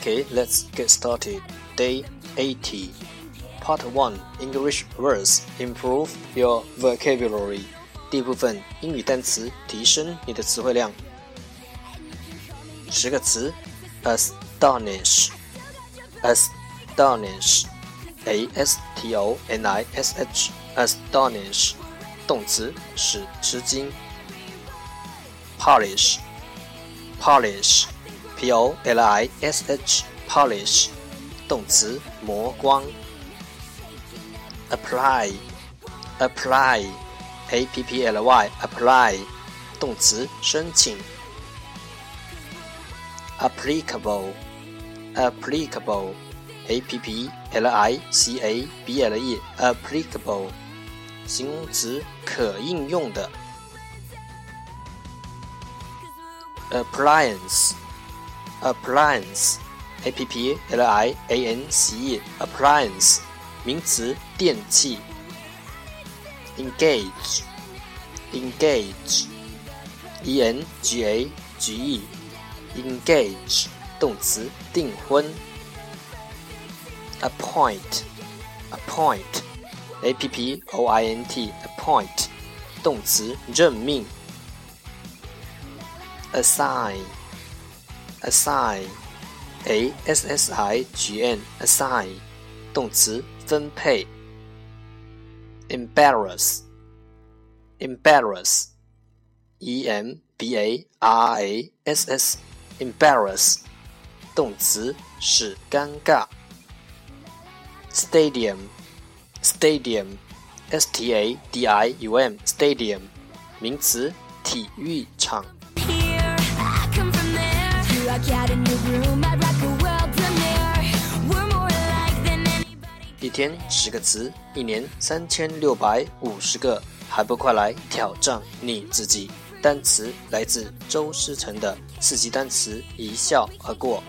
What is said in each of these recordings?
Okay, let's get started. Day 80. Part 1 English words improve your vocabulary. 第一部分英语单词，提升你的词汇量。十个词：astonish，astonish，a s t o n i s h，astonish，动词使吃惊。 Polish，polish，p o l i s h，polish，动词磨光。apply，apply。a p p l y apply 动词申请。applicable applicable a p p l i c a b l e applicable 形容词可应用的。appliance appliance a p p l i a n c e appliance 名词电器。engage engage e n g a g e engage 动词订婚 appoint appoint a p p o i n t appoint 动词任命 assign Assign a s s i g n assign 动词分配 embarrass embarrass e m b a r a s s embarrass 动词使尴尬 stadium stadium s t a d i u m stadium 名词体育场一天十个词，一年三千六百五十个，还不快来挑战你自己？单词来自周思成的四级单词，一笑而过。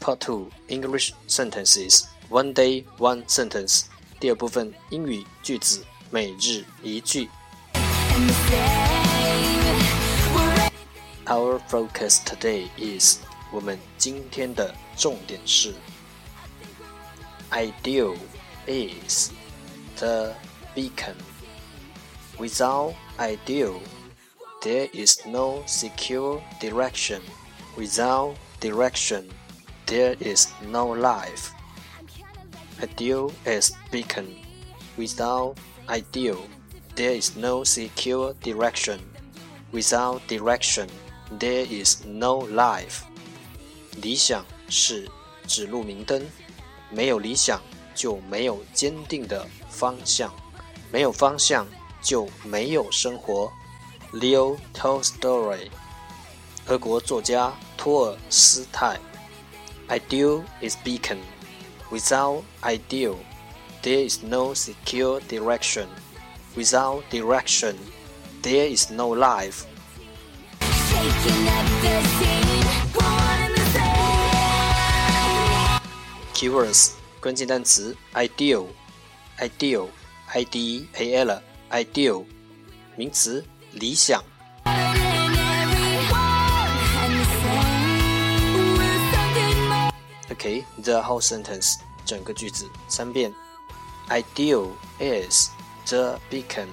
Part Two English Sentences One Day One Sentence 第二部分英语句子每日一句。Our focus today is 我们今天的重点是 Ideal is the beacon. Without ideal, there is no secure direction. Without direction, there is no life. Ideal is beacon. Without ideal, there is no secure direction. Without direction, there is no life. 理想是指路明灯，没有理想就没有坚定的方向，没有方向就没有生活。Leo Tolstoy，俄国作家托尔斯泰。Ideal is beacon. Without ideal, there is no secure direction. Without direction, there is no life. Keywords 关键单词 ideal ideal i d e a l ideal 名词理想。 Okay, the whole sentence 整个句子三遍。Ideal is the beacon.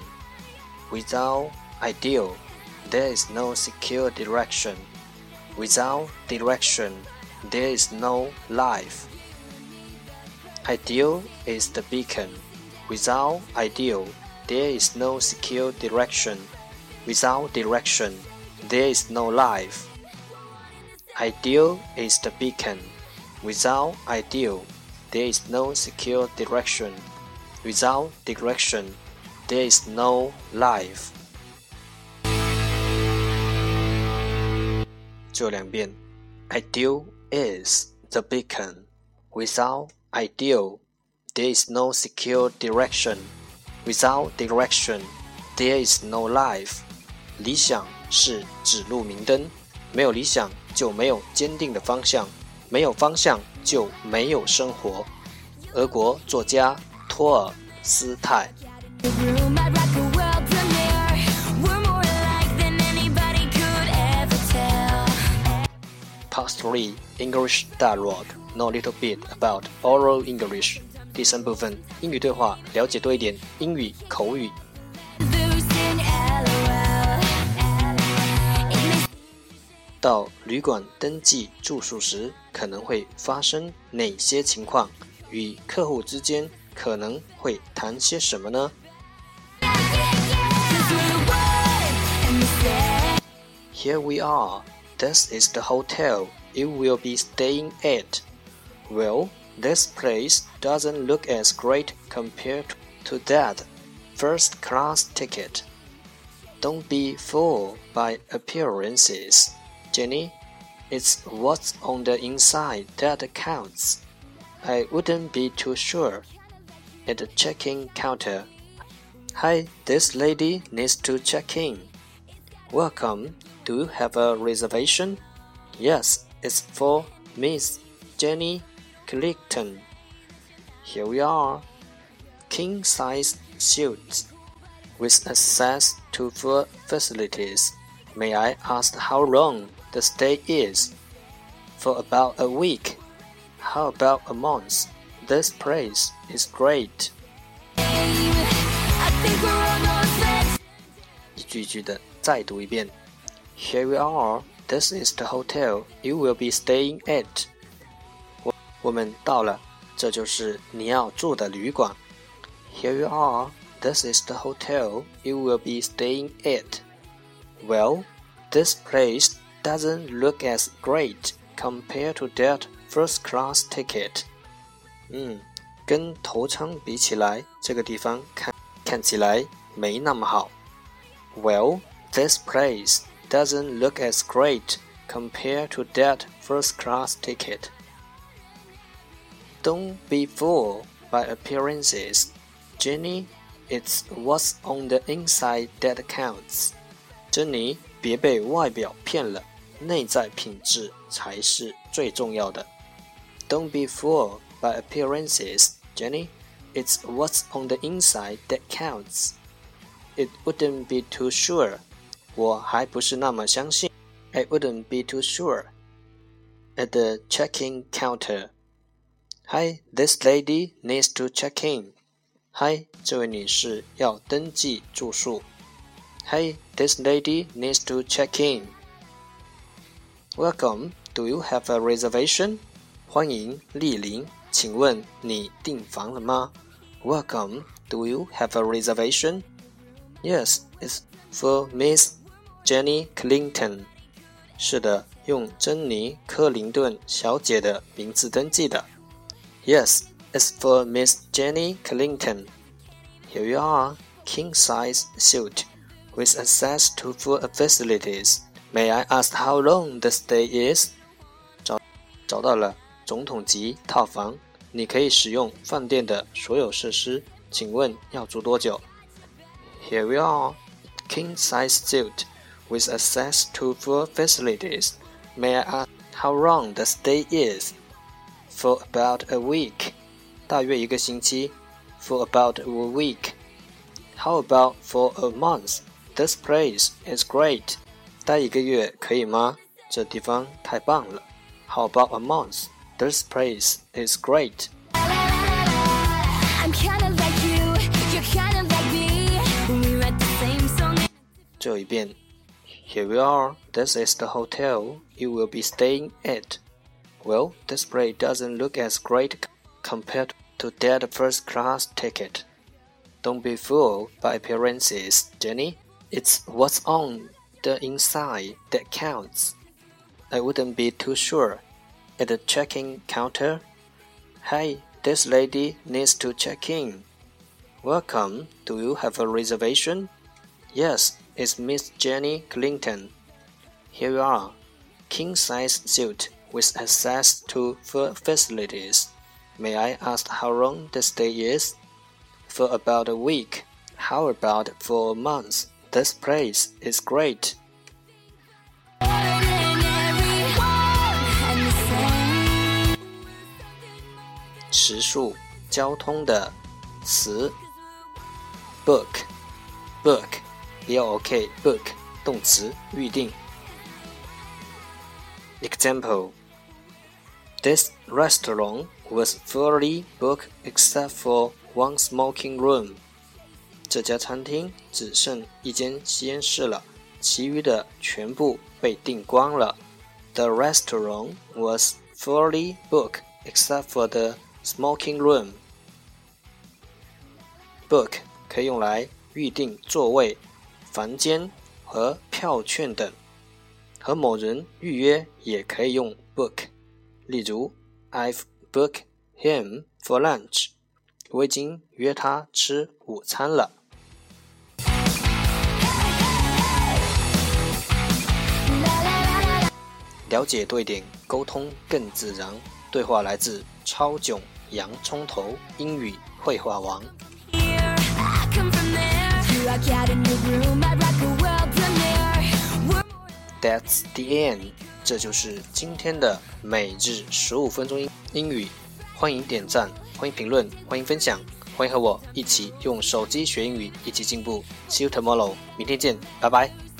Without ideal, there is no secure direction. Without direction, there is no life. Ideal is the beacon. Without ideal, there is no secure direction. Without direction, there is no life. Ideal is the beacon. Without ideal, there is no secure direction. Without direction, there is no life. 最后两遍，Ideal is the beacon. Without ideal, there is no secure direction. Without direction, there is no life. 理想是指路明灯，没有理想就没有坚定的方向， 没有方向就没有生活。俄国作家托尔斯泰。Part three English dialogue. Know a little bit about oral English. 第三部分英语对话，了解多一点英语口语。到旅馆登记住宿时，可能会发生哪些情况？与客户之间可能会谈些什么呢？Here we are. This is the hotel you will be staying at. Well, this place doesn't look as great compared to that first class ticket. Don't be fooled by appearances, Jenny. It's what's on the inside that counts. I wouldn't be too sure. At the check-in counter, Hi, this lady needs to check in. Welcome do you have a reservation? Yes, it's for Miss Jenny Clinton. Here we are. King size suites with access to full facilities. May I ask how long the stay is? For about a week. How about a month? This place is great. 一句一句的再读一遍。here we are. This is the hotel you will be staying at. 我我们到了，这就是你要住的旅馆。Here you are. This is the hotel you will be staying at. Well, this place doesn't look as great compared to that first class ticket. 嗯，跟头舱比起来，这个地方看看起来没那么好。Well, this place doesn't look as great compared to that first class ticket. Don't be fooled by appearances, Jenny. It's what's on the inside that counts. 珍妮，别被外表骗了，内在品质才是最重要的。Don't be fooled by appearances, Jenny. It's what's on the inside that counts. It wouldn't be too sure 我还不是那么相信。I wouldn't be too sure. At the check-in counter. Hi, this lady needs to check in. Hi, 这位女士要登记住宿。 Hi, this lady needs to check in. Welcome. Do you have a reservation? 欢迎莅临，请问你订房了吗？Welcome. Do you have a reservation? Yes, it's for Miss Jenny Clinton，是的，用珍妮·克林顿小姐的名字登记的。Yes, it's for Miss Jenny Clinton. Here you are, king-size suite with access to full facilities. May I ask how long the stay is? 找找到了，总统级套房，你可以使用饭店的所有设施。请问要住多久？Here we are, king-size suite with access to full facilities. May I ask how long the stay is? For about a week. 大约一个星期。For about a week. How about for a month? This place is great. 待一个月可以吗？这地方太棒了。How about a month? This place is great. 这一遍。Here we are. This is the hotel you will be staying at. Well, this place doesn't look as great compared to that first class ticket. Don't be fooled by appearances, Jenny. It's what's on the inside that counts. I wouldn't be too sure. At the check-in counter, Hey, this lady needs to check in. Welcome. Do you have a reservation? Yes, it's Miss Jenny Clinton. Here you are. King size suite with access to full facilities. May I ask how long the stay is? For about a week. How about for a month? This place is great. 时数交通的词 book book b o k book 动词预定。Example This restaurant was fully booked except for one smoking room. 这家餐厅只剩一间吸烟室了，其余的全部被订光了。The restaurant was fully booked except for the smoking room. Book 可以用来预定座位、房间和票券等。和某人预约也可以用 book。例如，I've booked him for lunch。我已经约他吃午餐了。了解多一点，沟通更自然。对话来自超囧洋葱头英语绘画王。That's the end，这就是今天的每日十五分钟英英语。欢迎点赞，欢迎评论，欢迎分享，欢迎和我一起用手机学英语，一起进步。See you tomorrow，明天见，拜拜。